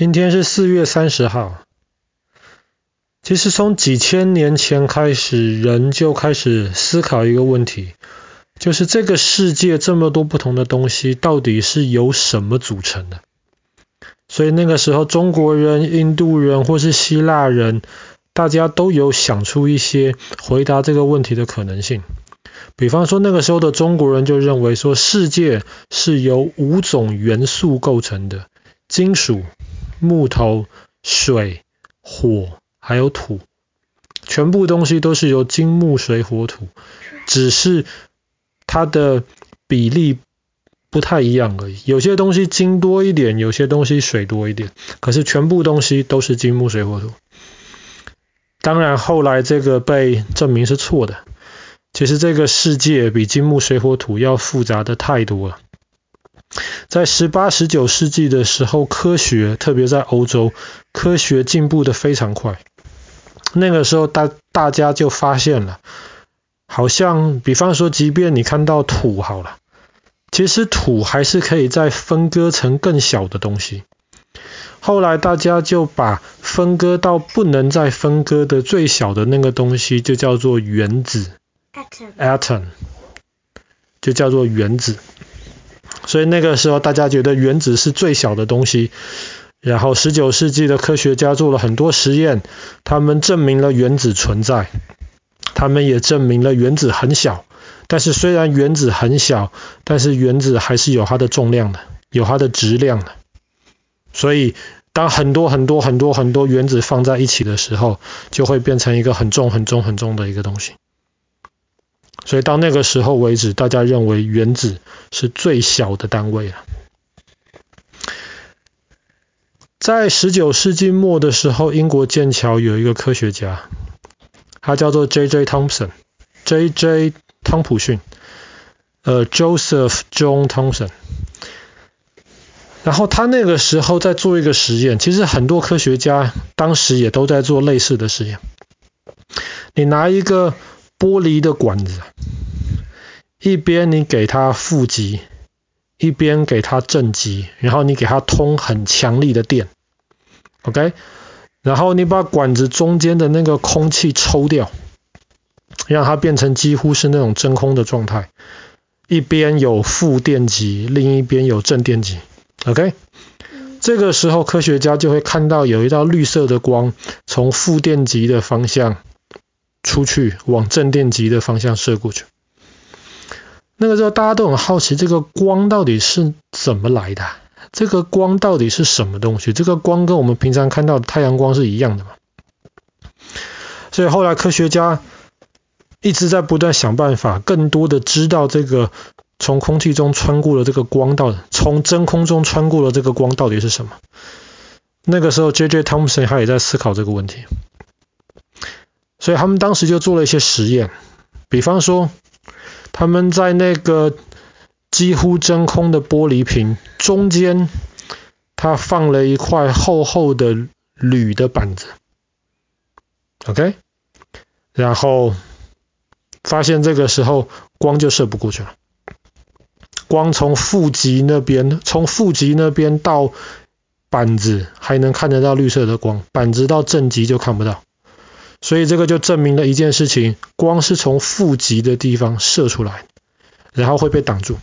今天是四月三十号。其实从几千年前开始，人就开始思考一个问题，就是这个世界这么多不同的东西，到底是由什么组成的？所以那个时候，中国人、印度人或是希腊人，大家都有想出一些回答这个问题的可能性。比方说，那个时候的中国人就认为说，世界是由五种元素构成的：金属、木头、水、火，还有土。全部东西都是由金、木、水、火、土，只是它的比例不太一样而已。有些东西金多一点，有些东西水多一点，可是全部东西都是金、木、水、火、土。当然，后来这个被证明是错的。其实这个世界比金木水火土要复杂的太多了。在十八、十九世纪的时候，科学特别在欧洲，科学进步的非常快。那个时候大大家就发现了，好像比方说，即便你看到土好了，其实土还是可以再分割成更小的东西。后来大家就把分割到不能再分割的最小的那个东西，就叫做原子。atom 就叫做原子，所以那个时候大家觉得原子是最小的东西。然后十九世纪的科学家做了很多实验，他们证明了原子存在，他们也证明了原子很小。但是虽然原子很小，但是原子还是有它的重量的，有它的质量的。所以当很多很多很多很多原子放在一起的时候，就会变成一个很重很重很重的一个东西。所以到那个时候为止，大家认为原子是最小的单位了。在十九世纪末的时候，英国剑桥有一个科学家，他叫做 J.J. Thompson，J.J. 汤普逊，呃，Joseph John Thompson。然后他那个时候在做一个实验，其实很多科学家当时也都在做类似的实验。你拿一个。玻璃的管子，一边你给它负极，一边给它正极，然后你给它通很强力的电，OK，然后你把管子中间的那个空气抽掉，让它变成几乎是那种真空的状态，一边有负电极，另一边有正电极，OK，这个时候科学家就会看到有一道绿色的光从负电极的方向。出去往正电极的方向射过去。那个时候大家都很好奇，这个光到底是怎么来的？这个光到底是什么东西？这个光跟我们平常看到的太阳光是一样的吗？所以后来科学家一直在不断想办法，更多的知道这个从空气中穿过了这个光到从真空中穿过了这个光到底是什么？那个时候，J.J. Thomson 他也在思考这个问题。所以他们当时就做了一些实验，比方说，他们在那个几乎真空的玻璃瓶中间，他放了一块厚厚的铝的板子，OK，然后发现这个时候光就射不过去了，光从负极那边，从负极那边到板子还能看得到绿色的光，板子到正极就看不到。所以这个就证明了一件事情：光是从负极的地方射出来，然后会被挡住。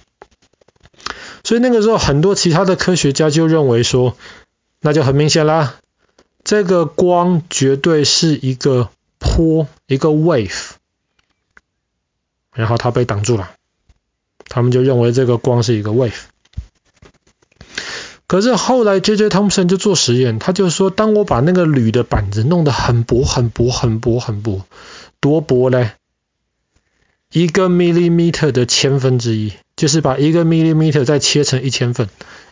所以那个时候，很多其他的科学家就认为说，那就很明显啦，这个光绝对是一个波，一个 wave，然后它被挡住了。他们就认为这个光是一个 wave。可是后来，J.J. Thompson 就做实验，他就说，当我把那个铝的板子弄得很薄、很薄、很薄、很薄，多薄呢？一个 millimeter 的千分之一，就是把一个 millimeter 再切成一千份，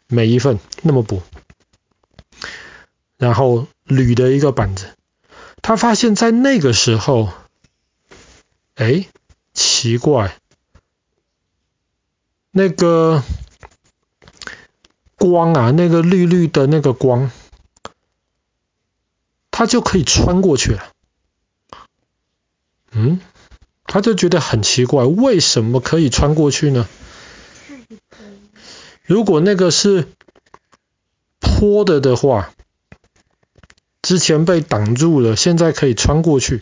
每一份那么薄。然后铝的一个板子，他发现在那个时候，哎，奇怪，那个。光啊，那个绿绿的那个光，它就可以穿过去了。嗯，他就觉得很奇怪，为什么可以穿过去呢？如果那个是坡的的话，之前被挡住了，现在可以穿过去。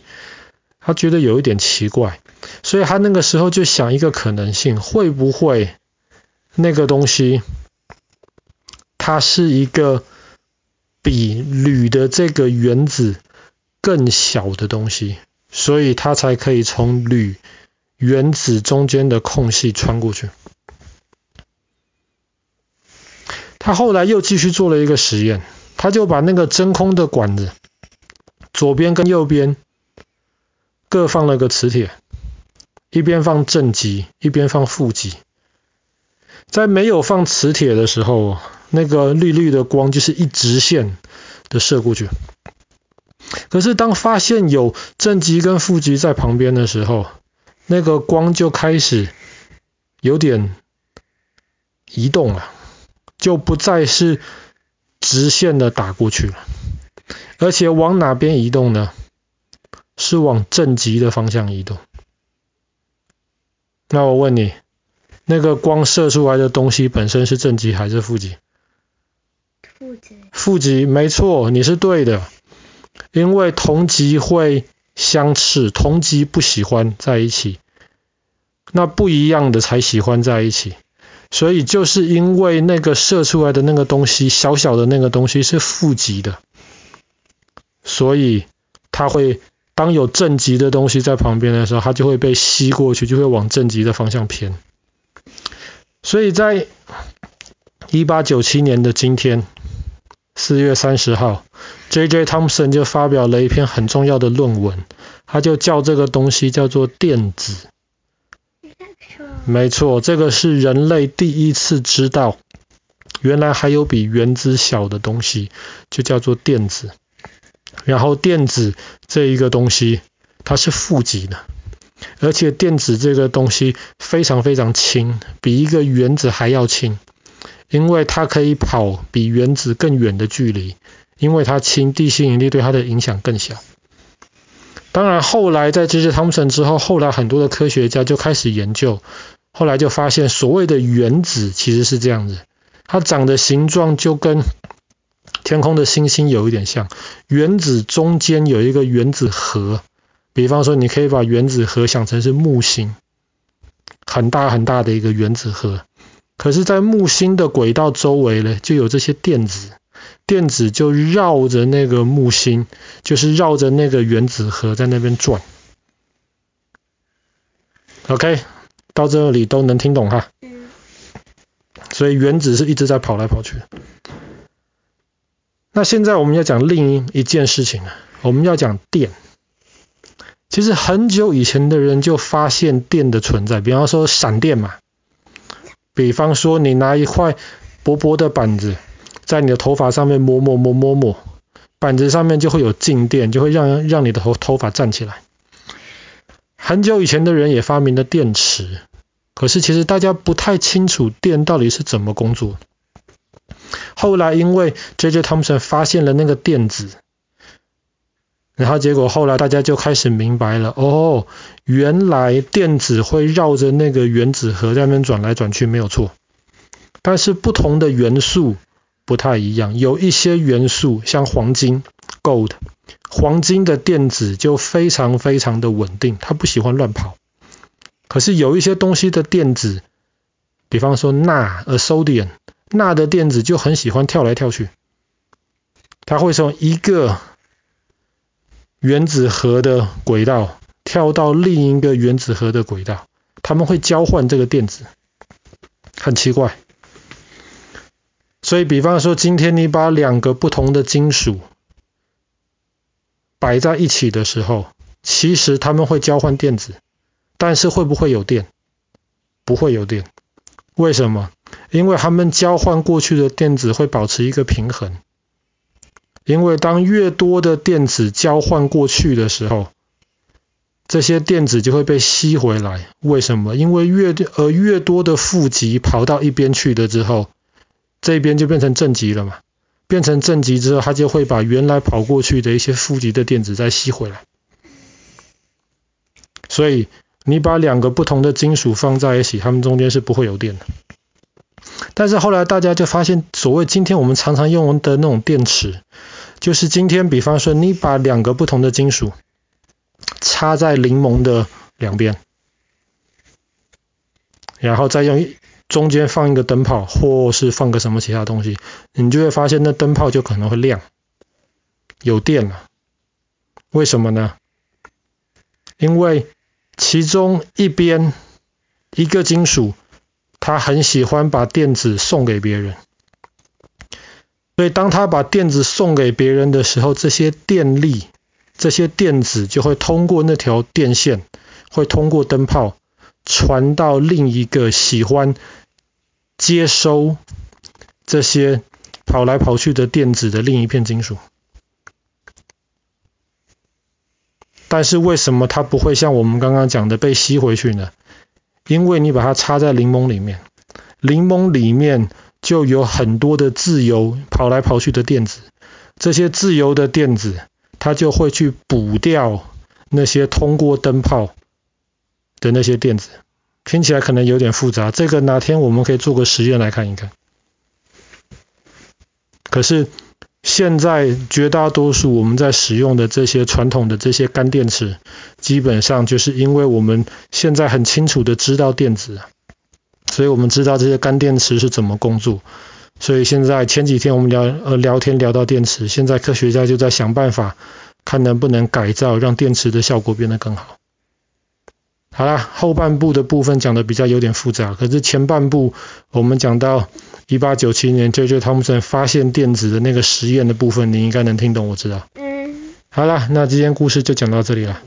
他觉得有一点奇怪，所以他那个时候就想一个可能性，会不会那个东西它是一个比铝的这个原子更小的东西，所以它才可以从铝原子中间的空隙穿过去。他后来又继续做了一个实验，他就把那个真空的管子左边跟右边各放了个磁铁，一边放正极，一边放负极。在没有放磁铁的时候，那个绿绿的光就是一直线的射过去。可是当发现有正极跟负极在旁边的时候，那个光就开始有点移动了。就不再是直线的打过去了，而且往哪边移动呢？是往正极的方向移动。那我问你，那个光射出来的东西本身是正极还是负极？负极。没错，你是对的。因为同极会相斥，同极不喜欢在一起，那不一样的才喜欢在一起。所以就是因为那个射出来的那个东西，小小的那个东西是负极的，所以它会当有正极的东西在旁边的时候，它就会被吸过去，就会往正极的方向偏。所以在一八九七年的今天，四月三十号，J.J. Thompson 就发表了一篇很重要的论文，他就叫这个东西叫做电子。没错，这个是人类第一次知道，原来还有比原子小的东西，就叫做电子。然后电子这一个东西，它是负极的，而且电子这个东西非常非常轻，比一个原子还要轻，因为它可以跑比原子更远的距离，因为它轻，地心引力对它的影响更小。当然，后来在这些汤姆森之后，后来很多的科学家就开始研究，后来就发现所谓的原子其实是这样子，它长的形状就跟天空的星星有一点像。原子中间有一个原子核，比方说你可以把原子核想成是木星，很大很大的一个原子核。可是，在木星的轨道周围呢，就有这些电子。电子就绕着那个木星，就是绕着那个原子核在那边转。OK，到这里都能听懂哈。所以原子是一直在跑来跑去。那现在我们要讲另一件事情了，我们要讲电。其实很久以前的人就发现电的存在，比方说闪电嘛。比方说你拿一块薄薄的板子。在你的头发上面摸摸摸摸摸，板子上面就会有静电，就会让让你的头头发站起来。很久以前的人也发明了电池，可是其实大家不太清楚电到底是怎么工作。后来因为 J.J. Thomson 发现了那个电子，然后结果后来大家就开始明白了，哦，原来电子会绕着那个原子核在那边转来转去，没有错。但是不同的元素。不太一样，有一些元素像黄金 （gold），黄金的电子就非常非常的稳定，它不喜欢乱跑。可是有一些东西的电子，比方说钠 （a sodium），钠的电子就很喜欢跳来跳去，它会从一个原子核的轨道跳到另一个原子核的轨道，它们会交换这个电子，很奇怪。所以，比方说，今天你把两个不同的金属摆在一起的时候，其实它们会交换电子，但是会不会有电？不会有电。为什么？因为它们交换过去的电子会保持一个平衡。因为当越多的电子交换过去的时候，这些电子就会被吸回来。为什么？因为越呃越多的负极跑到一边去了之后。这边就变成正极了嘛，变成正极之后，它就会把原来跑过去的一些负极的电子再吸回来。所以你把两个不同的金属放在一起，它们中间是不会有电的。但是后来大家就发现，所谓今天我们常常用的那种电池，就是今天，比方说你把两个不同的金属插在柠檬的两边，然后再用中间放一个灯泡，或是放个什么其他东西，你就会发现那灯泡就可能会亮，有电了。为什么呢？因为其中一边一个金属，它很喜欢把电子送给别人。所以，当他把电子送给别人的时候，这些电力、这些电子就会通过那条电线，会通过灯泡传到另一个喜欢接收这些跑来跑去的电子的另一片金属。但是，为什么它不会像我们刚刚讲的被吸回去呢？因为你把它插在柠檬里面，柠檬里面。就有很多的自由跑来跑去的电子，这些自由的电子，它就会去补掉那些通过灯泡的那些电子。听起来可能有点复杂，这个哪天我们可以做个实验来看一看。可是现在绝大多数我们在使用的这些传统的这些干电池，基本上就是因为我们现在很清楚的知道电子。所以我们知道这些干电池是怎么工作，所以现在前几天我们聊呃聊天聊到电池，现在科学家就在想办法，看能不能改造让电池的效果变得更好。好啦，后半部的部分讲的比较有点复杂，可是前半部我们讲到一八九七年 J.J. Thomson 发现电子的那个实验的部分，你应该能听懂，我知道。嗯。好啦，那今天故事就讲到这里了。